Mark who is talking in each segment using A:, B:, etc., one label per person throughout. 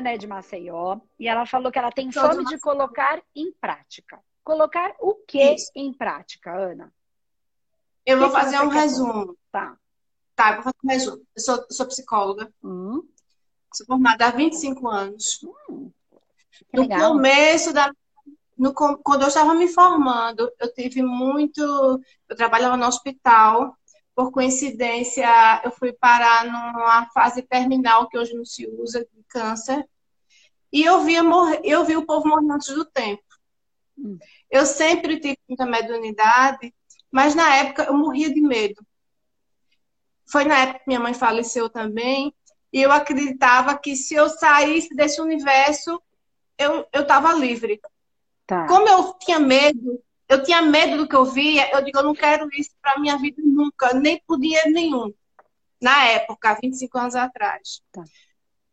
A: Ana é de Maceió e ela falou que ela tem fome de colocar em prática. Colocar o que em prática, Ana?
B: Eu vou fazer um resumo.
A: Tá.
B: Tá, eu vou fazer um resumo. Eu sou, sou psicóloga. Hum. Sou formada há 25 anos. Hum, no legal. começo da. No, quando eu estava me formando, eu tive muito. Eu trabalhava no hospital. Por coincidência, eu fui parar numa fase terminal que hoje não se usa, de câncer. E eu via, morrer, eu vi o povo morrendo antes do tempo. Hum. Eu sempre tive muita mediunidade, mas na época eu morria de medo. Foi na época que minha mãe faleceu também, e eu acreditava que se eu saísse desse universo, eu estava livre. Tá. Como eu tinha medo, eu tinha medo do que eu via, eu digo, eu não quero isso para minha vida nunca, nem por dinheiro nenhum. Na época, 25 anos atrás. Tá. O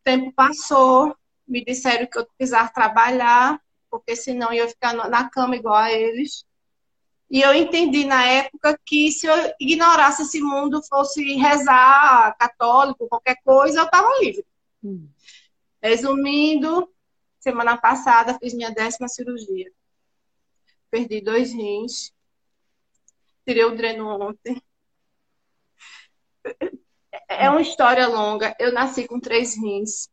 B: tempo passou, me disseram que eu precisava trabalhar, porque senão eu ia ficar na cama igual a eles. E eu entendi na época que se eu ignorasse esse mundo, fosse rezar católico, qualquer coisa, eu estava livre. Hum. Resumindo, semana passada fiz minha décima cirurgia. Perdi dois rins. Tirei o dreno ontem. É uma história longa. Eu nasci com três rins.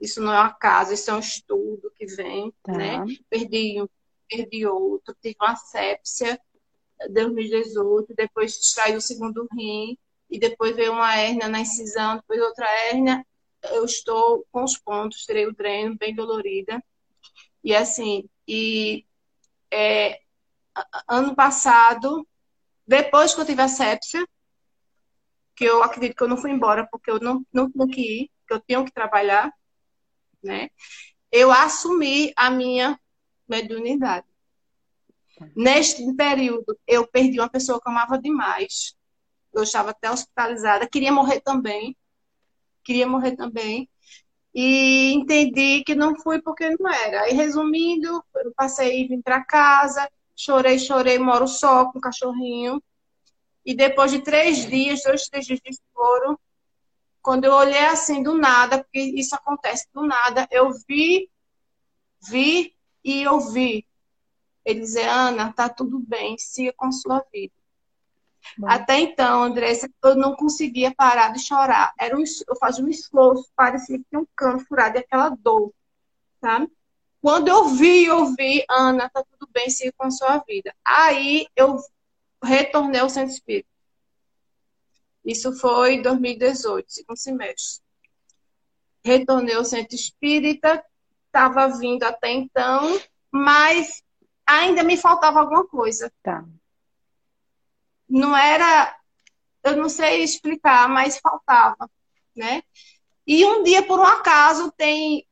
B: Isso não é um acaso, isso é um estudo que vem, tá. né? Perdi um, perdi outro, tive uma sepsia 2018, depois extraiu o segundo rim, e depois veio uma hérnia na incisão, depois outra hérnia. Eu estou com os pontos, tirei o dreno, bem dolorida. E assim, e é, ano passado, depois que eu tive a sepsia, que eu acredito que eu não fui embora porque eu não, não tinha que ir, que eu tenho que trabalhar, né? Eu assumi a minha mediunidade. Neste período, eu perdi uma pessoa que eu amava demais. Eu estava até hospitalizada, queria morrer também. Queria morrer também. E entendi que não fui porque não era. Aí, resumindo, eu passei vim para casa, chorei, chorei, moro só com o cachorrinho. E depois de três dias, dois, três dias de choro, quando eu olhei assim do nada, porque isso acontece do nada, eu vi, vi e ouvi ele dizer, Ana, tá tudo bem, siga com sua vida. Bom. Até então, Andressa, eu não conseguia parar de chorar. Era um, eu fazia um esforço, parecia que tinha um cano furado e aquela dor, sabe? Quando eu vi, eu vi, Ana, tá tudo bem, siga com sua vida. Aí eu retornei ao centro espírita. Isso foi em 2018, segundo semestre. Retornei ao centro espírita, estava vindo até então, mas ainda me faltava alguma coisa.
A: Tá.
B: Não era, eu não sei explicar, mas faltava, né? E um dia, por um acaso, tem,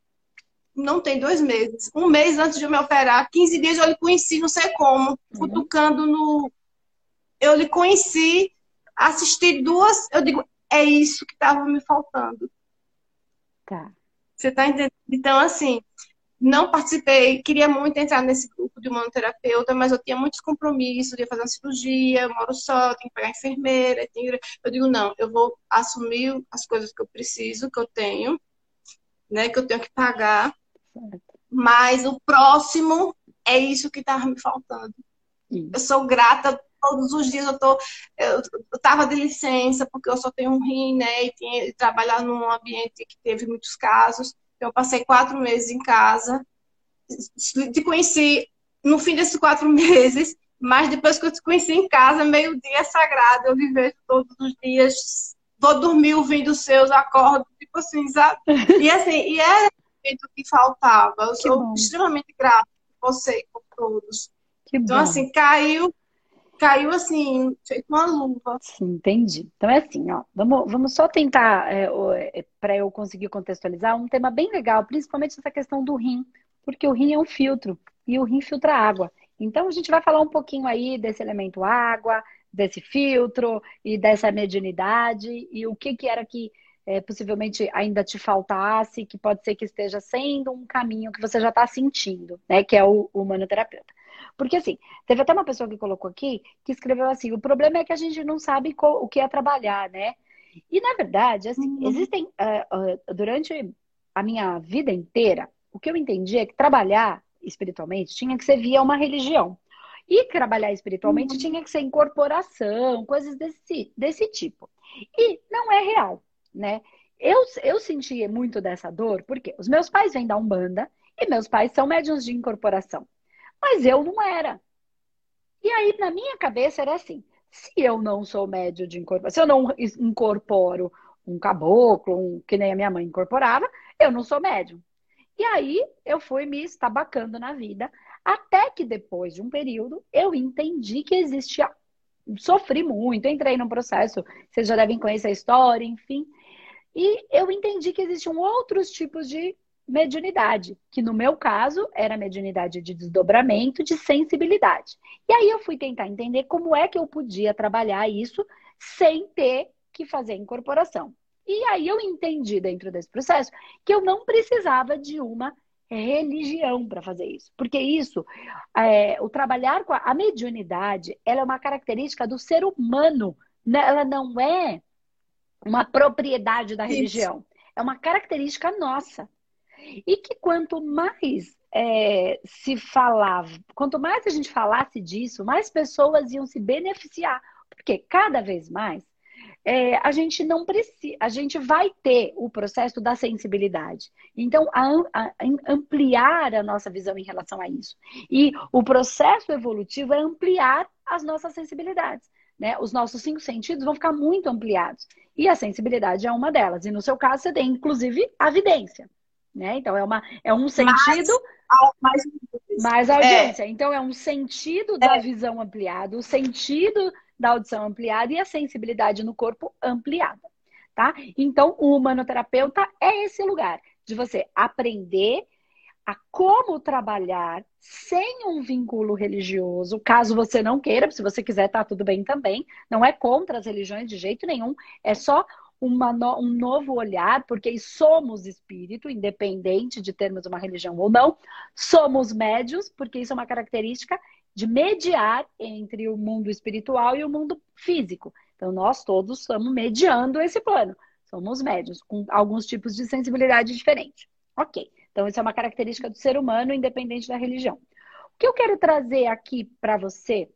B: não tem dois meses, um mês antes de eu me operar, 15 dias eu lhe conheci, não sei como, uhum. cutucando no. Eu lhe conheci, assisti duas, eu digo, é isso que estava me faltando.
A: Tá.
B: Você tá entendendo? Então, assim, não participei, queria muito entrar nesse grupo de humanoterapeuta, mas eu tinha muitos compromissos, ia fazer uma cirurgia, eu moro só, tenho que pegar enfermeira. Tenho... Eu digo, não, eu vou assumir as coisas que eu preciso, que eu tenho, né, que eu tenho que pagar, mas o próximo é isso que estava me faltando. Eu sou grata todos os dias eu tô eu, eu tava de licença porque eu só tenho um rim, né, e tinha trabalhar num ambiente que teve muitos casos. Eu passei quatro meses em casa. Te conheci no fim desses quatro meses, mas depois que eu te conheci em casa, meio-dia é sagrado. Eu vivo todos os dias. Vou dormir ouvindo os seus, acordo, tipo assim, sabe? E assim, e era o que faltava. Eu sou extremamente grata por você e por todos. Que então, bom. assim, caiu caiu assim, feito uma luva.
A: Sim, entendi. Então é assim, ó, vamos, vamos só tentar, é, é, para eu conseguir contextualizar, um tema bem legal, principalmente essa questão do rim, porque o rim é um filtro e o rim filtra água. Então a gente vai falar um pouquinho aí desse elemento água, desse filtro e dessa mediunidade e o que que era que é, possivelmente ainda te faltasse, que pode ser que esteja sendo um caminho que você já está sentindo, né? Que é o, o humanoterapeuta. Porque assim, teve até uma pessoa que colocou aqui que escreveu assim: o problema é que a gente não sabe o que é trabalhar, né? E na verdade, assim, uhum. existem uh, uh, durante a minha vida inteira, o que eu entendi é que trabalhar espiritualmente tinha que ser via uma religião. E trabalhar espiritualmente uhum. tinha que ser incorporação, coisas desse, desse tipo. E não é real, né? Eu, eu senti muito dessa dor porque os meus pais vêm da Umbanda e meus pais são médiums de incorporação. Mas eu não era. E aí, na minha cabeça, era assim: se eu não sou médio de incorporação, se eu não incorporo um caboclo, um, que nem a minha mãe incorporava, eu não sou médium. E aí eu fui me estabacando na vida, até que depois de um período eu entendi que existia. Sofri muito, entrei num processo, vocês já devem conhecer a história, enfim. E eu entendi que existiam outros tipos de mediunidade, que no meu caso era mediunidade de desdobramento, de sensibilidade. E aí eu fui tentar entender como é que eu podia trabalhar isso sem ter que fazer incorporação. E aí eu entendi dentro desse processo que eu não precisava de uma religião para fazer isso. Porque isso, é, o trabalhar com a, a mediunidade, ela é uma característica do ser humano. Né? Ela não é uma propriedade da religião. Isso. É uma característica nossa. E que quanto mais é, se falava, quanto mais a gente falasse disso, mais pessoas iam se beneficiar. Porque cada vez mais é, a gente não precisa, a gente vai ter o processo da sensibilidade. Então, a, a, ampliar a nossa visão em relação a isso. E o processo evolutivo é ampliar as nossas sensibilidades. Né? Os nossos cinco sentidos vão ficar muito ampliados. E a sensibilidade é uma delas. E no seu caso, você tem, inclusive, a evidência. Né? Então, é, uma, é um sentido. Mais, mais audiência. É. Então, é um sentido da é. visão ampliada, o sentido da audição ampliada e a sensibilidade no corpo ampliada. Tá? Então, o humanoterapeuta é esse lugar de você aprender a como trabalhar sem um vínculo religioso, caso você não queira, se você quiser, tá tudo bem também. Não é contra as religiões de jeito nenhum, é só uma, um novo olhar, porque somos espírito, independente de termos uma religião ou não. Somos médios, porque isso é uma característica de mediar entre o mundo espiritual e o mundo físico. Então, nós todos estamos mediando esse plano. Somos médios, com alguns tipos de sensibilidade diferente. Ok. Então, isso é uma característica do ser humano, independente da religião. O que eu quero trazer aqui para você,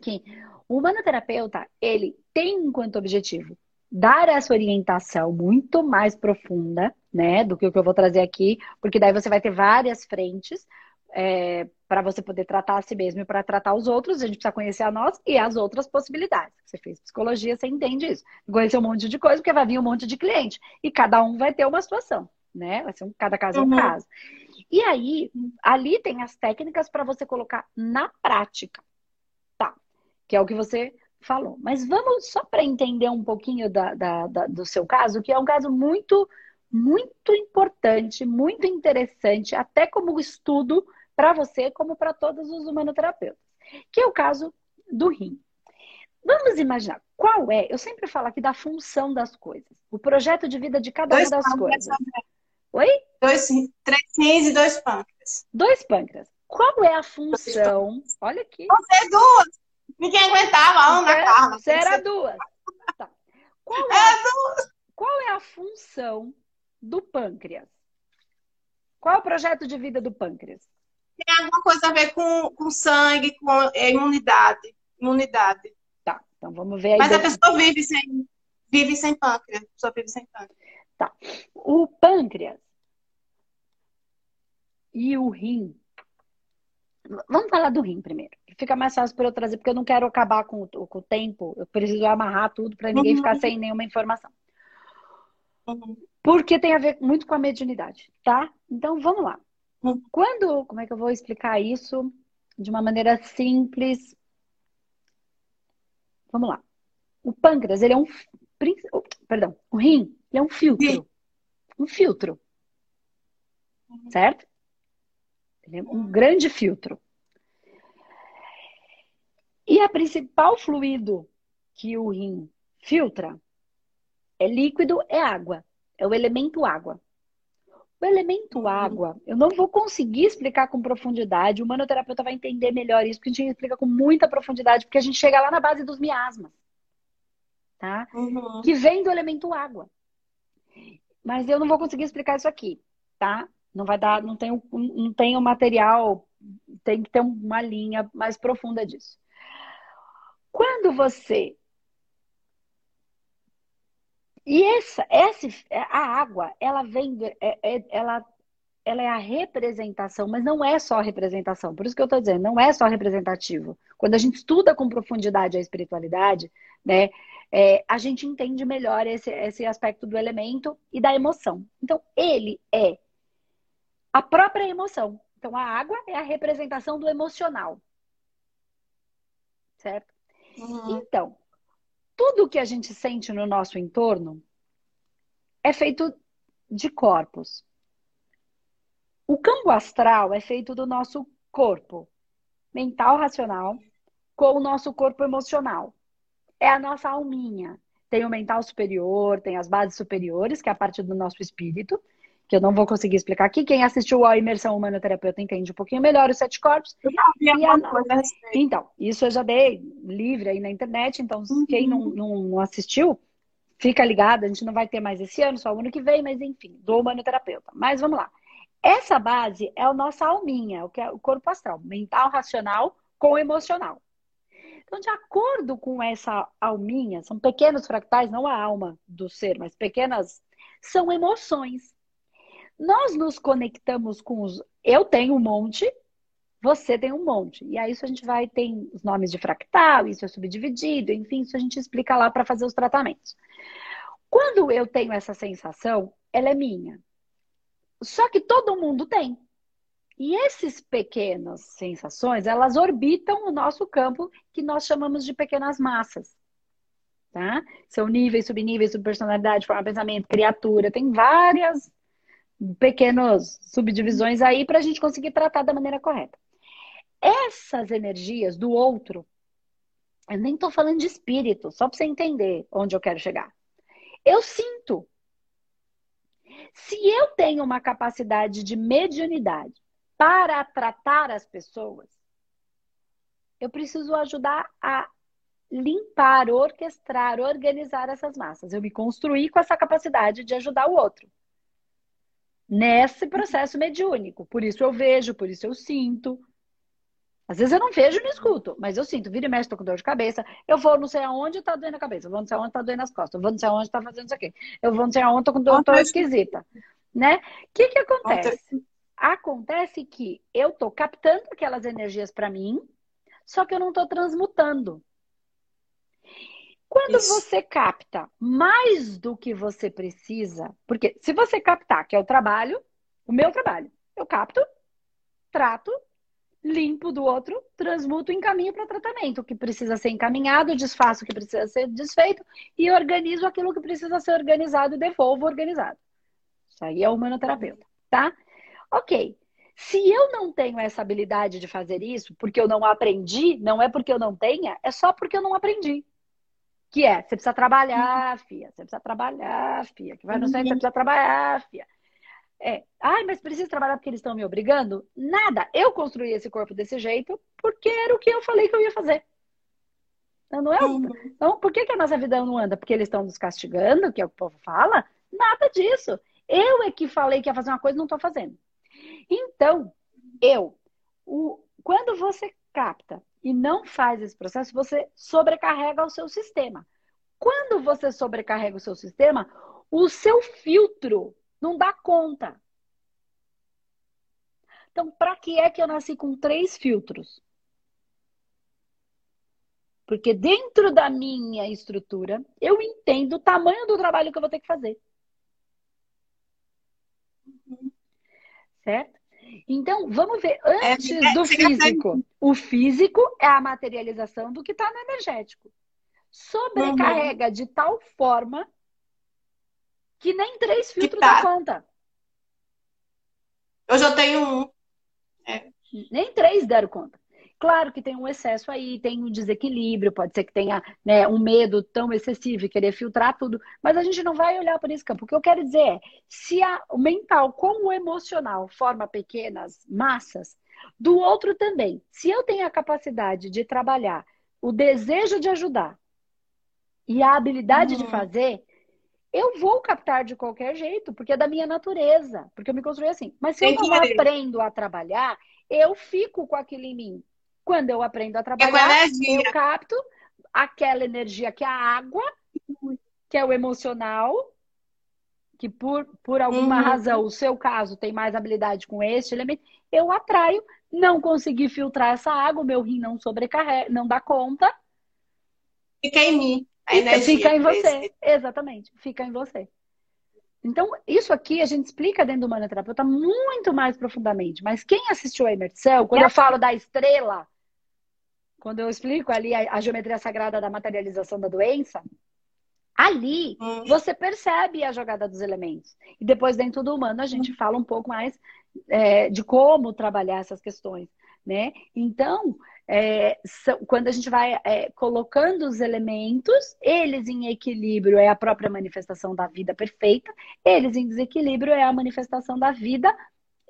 A: que o humanoterapeuta, ele tem enquanto objetivo dar essa orientação muito mais profunda, né, do que o que eu vou trazer aqui, porque daí você vai ter várias frentes é, para você poder tratar a si mesmo e para tratar os outros, a gente precisa conhecer a nós e as outras possibilidades. Você fez psicologia, você entende isso. Conhecer um monte de coisa, porque vai vir um monte de cliente. E cada um vai ter uma situação, né? Vai ser um, cada caso é um uhum. caso. E aí, ali tem as técnicas para você colocar na prática. Tá. Que é o que você falou. Mas vamos só para entender um pouquinho da, da, da, do seu caso, que é um caso muito, muito importante, muito interessante, até como estudo para você, como para todos os humanoterapeutas, que é o caso do rim. Vamos imaginar qual é, eu sempre falo aqui da função das coisas, o projeto de vida de cada dois uma das coisas. Oi?
B: Dois, três rins e dois pâncreas.
A: Dois pâncreas. Qual é a função? Olha aqui.
B: Você duas. Ninguém aguentava, um na Carla.
A: Você era duas. Tá. Qual, é, é duas. qual é a função do pâncreas? Qual é o projeto de vida do pâncreas?
B: Tem alguma coisa a ver com, com sangue, com imunidade. Imunidade.
A: Tá, então vamos ver aí.
B: Mas a pessoa vive sem, vive sem pâncreas. A pessoa vive sem pâncreas.
A: Tá. O pâncreas e o rim Vamos falar do rim primeiro. Fica mais fácil para eu trazer, porque eu não quero acabar com o, com o tempo. Eu preciso amarrar tudo para ninguém uhum. ficar sem nenhuma informação. Uhum. Porque tem a ver muito com a mediunidade, tá? Então vamos lá. Uhum. Quando, como é que eu vou explicar isso de uma maneira simples? Vamos lá. O pâncreas, ele é um. Perdão, o rim, ele é um filtro. Um filtro. Uhum. Certo? É um grande filtro. E a principal fluido que o rim filtra é líquido, é água. É o elemento água. O elemento uhum. água, eu não vou conseguir explicar com profundidade. O manoterapeuta vai entender melhor isso, porque a gente explica com muita profundidade, porque a gente chega lá na base dos miasmas. Tá? Uhum. Que vem do elemento água. mas eu não vou conseguir explicar isso aqui, tá? Não vai dar, não tem, não tem o material, tem que ter uma linha mais profunda disso. Quando você e essa, essa, a água, ela vem, é, é, ela, ela é a representação, mas não é só representação. Por isso que eu estou dizendo, não é só representativo. Quando a gente estuda com profundidade a espiritualidade, né, é, a gente entende melhor esse, esse aspecto do elemento e da emoção. Então, ele é a própria emoção. Então, a água é a representação do emocional. Certo? Uhum. Então, tudo que a gente sente no nosso entorno é feito de corpos. O campo astral é feito do nosso corpo mental racional com o nosso corpo emocional. É a nossa alminha. Tem o mental superior, tem as bases superiores, que é a parte do nosso espírito, que eu não vou conseguir explicar aqui. Quem assistiu a imersão humanoterapeuta entende um pouquinho melhor os sete corpos. Eu e a... Então, isso eu já dei livre aí na internet, então uhum. quem não, não, não, assistiu, fica ligado, a gente não vai ter mais esse ano, só o ano que vem, mas enfim, do humanoterapeuta. Mas vamos lá. Essa base é a nossa alminha, o que é o corpo astral, mental, racional com emocional. Então, de acordo com essa alminha, são pequenos fractais, não a alma do ser, mas pequenas, são emoções. Nós nos conectamos com os. Eu tenho um monte, você tem um monte. E aí isso a gente vai, tem os nomes de fractal, isso é subdividido, enfim, isso a gente explica lá para fazer os tratamentos. Quando eu tenho essa sensação, ela é minha. Só que todo mundo tem. E esses pequenas sensações, elas orbitam o nosso campo que nós chamamos de pequenas massas. Tá? São níveis, subníveis, subpersonalidade, forma de pensamento, criatura, tem várias pequenas subdivisões aí para a gente conseguir tratar da maneira correta. Essas energias do outro, eu nem estou falando de espírito, só para você entender onde eu quero chegar. Eu sinto. Se eu tenho uma capacidade de mediunidade para tratar as pessoas, eu preciso ajudar a limpar, orquestrar, organizar essas massas. Eu me construí com essa capacidade de ajudar o outro nesse processo mediúnico. Por isso eu vejo, por isso eu sinto. Às vezes eu não vejo e não escuto, mas eu sinto, vira e mexe, tô com dor de cabeça. Eu vou não sei aonde tá doendo a cabeça, eu vou não sei aonde tá doendo as costas, eu vou não sei aonde tá fazendo isso aqui, eu vou não sei aonde tô com dor, tô esquisita. Né? O que que acontece? Acontece que eu tô captando aquelas energias para mim, só que eu não tô transmutando. Quando Isso. você capta mais do que você precisa, porque se você captar, que é o trabalho, o meu trabalho, eu capto, trato, limpo do outro, transmuto, encaminho para tratamento, o que precisa ser encaminhado, desfaço o que precisa ser desfeito e organizo aquilo que precisa ser organizado e devolvo organizado. Isso aí é o humanoterapeuta, tá? Ok. Se eu não tenho essa habilidade de fazer isso, porque eu não aprendi, não é porque eu não tenha, é só porque eu não aprendi. Que é, você precisa trabalhar, uhum. fia. Você precisa trabalhar, fia. Que vai no centro, você precisa trabalhar, fia. É, ai, mas precisa trabalhar porque eles estão me obrigando? Nada. Eu construí esse corpo desse jeito porque era o que eu falei que eu ia fazer. Então, não é o... então por que, que a nossa vida não anda? Porque eles estão nos castigando, que é o que o povo fala? Nada disso. Eu é que falei que ia fazer uma coisa e não estou fazendo. Então, eu, o, quando você capta e não faz esse processo, você sobrecarrega o seu sistema. Quando você sobrecarrega o seu sistema, o seu filtro não dá conta. Então, para que é que eu nasci com três filtros? Porque dentro da minha estrutura, eu entendo o tamanho do trabalho que eu vou ter que fazer. Uhum. Certo? Então, vamos ver, é, antes é, do físico. O físico é a materialização do que está no energético. Sobrecarrega uhum. de tal forma que nem três filtros tá. dá conta.
B: Eu já tenho um.
A: É. Nem três deram conta. Claro que tem um excesso aí, tem um desequilíbrio, pode ser que tenha né, um medo tão excessivo e querer filtrar tudo, mas a gente não vai olhar por esse campo. O que eu quero dizer é, se a, o mental como o emocional forma pequenas massas, do outro também. Se eu tenho a capacidade de trabalhar o desejo de ajudar e a habilidade uhum. de fazer, eu vou captar de qualquer jeito, porque é da minha natureza, porque eu me construí assim. Mas se eu não aprendo a trabalhar, eu fico com aquilo em mim. Quando eu aprendo a trabalhar, eu capto aquela energia que é a água, que é o emocional, que por, por alguma uhum. razão, o seu caso tem mais habilidade com este elemento, eu atraio, não consegui filtrar essa água, meu rim não sobrecarrega, não dá conta.
B: Fica em mim.
A: A fica, fica em você. Exatamente, fica em você. Então, isso aqui a gente explica dentro do manoterapeuta muito mais profundamente. Mas quem assistiu a imersão, quando eu falo da estrela, quando eu explico ali a, a geometria sagrada da materialização da doença, ali hum. você percebe a jogada dos elementos. E depois, dentro do humano, a gente fala um pouco mais é, de como trabalhar essas questões. Né? Então, é, são, quando a gente vai é, colocando os elementos, eles em equilíbrio é a própria manifestação da vida perfeita, eles em desequilíbrio é a manifestação da vida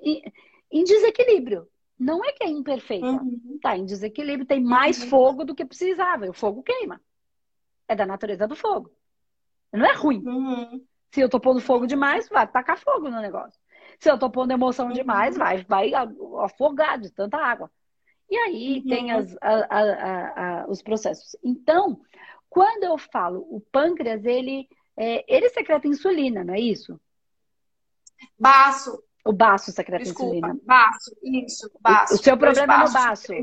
A: em, em desequilíbrio. Não é que é imperfeita. Uhum. Tá em desequilíbrio, tem mais uhum. fogo do que precisava. O fogo queima. É da natureza do fogo. Não é ruim. Uhum. Se eu tô pondo fogo demais, vai tacar fogo no negócio. Se eu tô pondo emoção uhum. demais, vai, vai afogar de tanta água. E aí uhum. tem as, a, a, a, os processos. Então, quando eu falo o pâncreas, ele, é, ele secreta insulina, não é isso?
B: Baço.
A: O baço secreta Desculpa, insulina.
B: Baço, isso, baço.
A: O, o seu problema é no baço.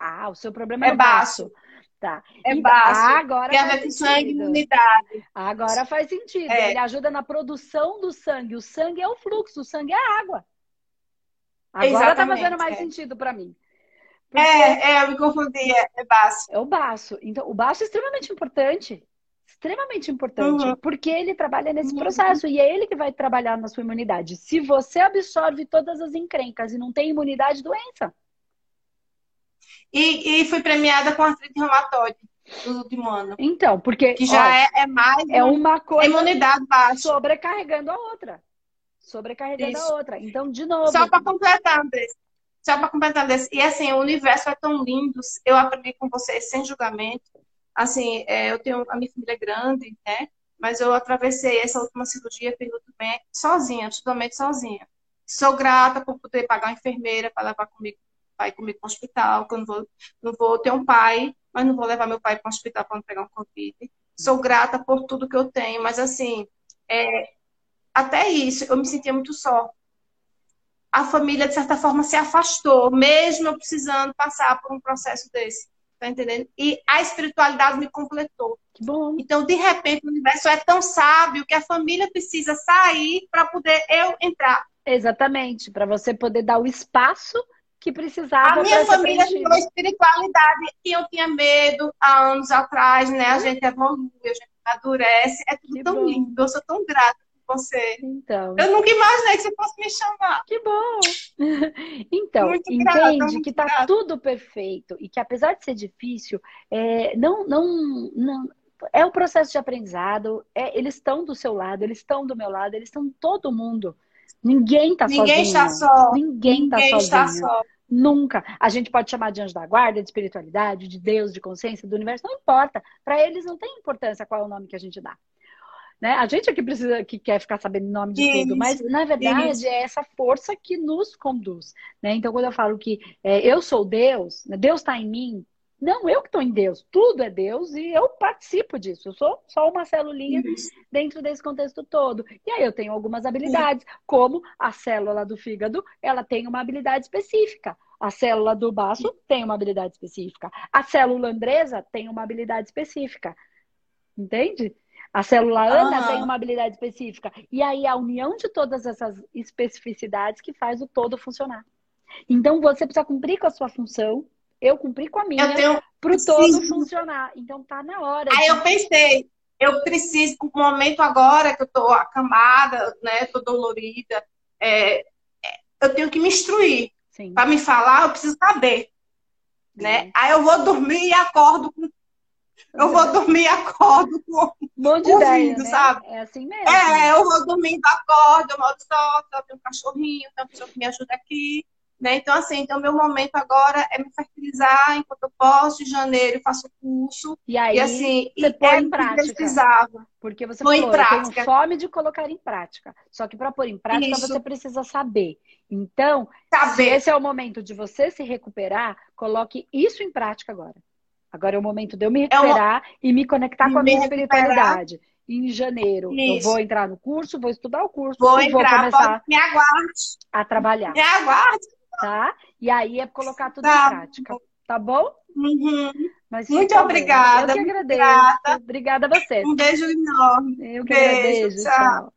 A: Ah, o seu problema é, é baço. baço. Tá.
B: É então, baço.
A: Agora
B: Tem a ver com sangue e imunidade.
A: Agora faz sentido. É. Ele ajuda na produção do sangue. O sangue é o fluxo, o sangue é a água. Agora tá fazendo mais é. sentido para mim.
B: Porque é, é, eu me confundi, é, é baço.
A: É o baço. Então, o baço é extremamente importante. Extremamente importante. Uhum. Porque ele trabalha nesse uhum. processo e é ele que vai trabalhar na sua imunidade. Se você absorve todas as encrencas e não tem imunidade, doença.
B: E, e fui premiada com artrite reumatoide no último ano.
A: Então, porque.
B: Que já é, é, mais.
A: É uma coisa.
B: Imunidade baixa.
A: Sobrecarregando a outra. Sobrecarregando Isso. a outra. Então, de novo.
B: Só para completar, Andressa só para completar desse. E assim, o universo é tão lindo. Eu aprendi com vocês sem julgamento. Assim, é, eu tenho a minha família é grande, né? Mas eu atravessei essa última cirurgia, fiz muito bem, sozinha, absolutamente sozinha. Sou grata por poder pagar uma enfermeira para levar comigo, pai comigo para o hospital, que eu não vou, não vou ter um pai, mas não vou levar meu pai para o hospital para não pegar um Covid. Sou grata por tudo que eu tenho, mas assim, é, até isso, eu me sentia muito só a família, de certa forma, se afastou, mesmo eu precisando passar por um processo desse. Tá entendendo? E a espiritualidade me completou.
A: Que bom.
B: Então, de repente, o universo é tão sábio que a família precisa sair para poder eu entrar.
A: Exatamente, para você poder dar o espaço que precisava.
B: A minha família tinha uma espiritualidade que eu tinha medo há anos atrás, né? A gente evolui, a gente amadurece. É tudo que tão bom. lindo. Eu sou tão grata você.
A: Então.
B: Eu nunca imaginei que você fosse me chamar.
A: Que bom! então, muito entende grata, que tá grata. tudo perfeito e que apesar de ser difícil, é, não, não, não, é o processo de aprendizado, é, eles estão do seu lado, eles estão do meu lado, eles estão todo mundo. Ninguém tá
B: Ninguém
A: sozinho.
B: Está só.
A: Ninguém, tá Ninguém está sozinho. Está só. Nunca. A gente pode chamar de anjo da guarda, de espiritualidade, de Deus, de consciência, do universo, não importa. Para eles não tem importância qual é o nome que a gente dá. Né? A gente é que precisa, que quer ficar sabendo o nome de isso, tudo, mas na verdade isso. é essa força que nos conduz. Né? Então, quando eu falo que é, eu sou Deus, né? Deus está em mim, não eu que estou em Deus, tudo é Deus e eu participo disso. Eu sou só uma celulinha isso. dentro desse contexto todo. E aí eu tenho algumas habilidades, como a célula do fígado, ela tem uma habilidade específica. A célula do baço tem uma habilidade específica. A célula andresa tem uma habilidade específica. Entende? A célula ANA uhum. tem uma habilidade específica. E aí a união de todas essas especificidades que faz o todo funcionar. Então você precisa cumprir com a sua função, eu cumpri com a minha, tenho... para o todo funcionar. Então tá na hora.
B: Aí de... eu pensei, eu preciso, no momento agora que eu tô acamada, né, tô dolorida, é, é eu tenho que me instruir. Para me falar, eu preciso saber. Né? Aí eu vou dormir e acordo com eu vou dormir e acordo com
A: Bom de ideia, né? sabe? É assim mesmo.
B: É, eu vou dormindo, acordo, eu moro só, só tenho um cachorrinho, então a pessoa que me ajuda aqui, Né? Então, assim, então meu momento agora é me fertilizar enquanto eu posso, em janeiro eu faço curso.
A: E aí,
B: e, assim,
A: você põe é em prática.
B: Precisava.
A: Porque você põe falou, em prática. eu tenho fome de colocar em prática. Só que para pôr em prática, Isso. você precisa saber. Então, saber. se esse é o momento de você se recuperar, coloque isso em prática agora. Agora é o momento de eu me recuperar é uma... e me conectar com a minha espiritualidade em janeiro Isso. eu vou entrar no curso, vou estudar o curso
B: vou
A: e
B: entrar,
A: vou começar
B: me aguarde.
A: a trabalhar.
B: Me aguarde.
A: Tá? E aí é colocar tudo tá. em prática. Tá bom?
B: Uhum. Mas muito obrigada.
A: Eu que agradeço. Obrigada a você.
B: Um beijo enorme.
A: Eu que beijo, agradeço. tchau. tchau.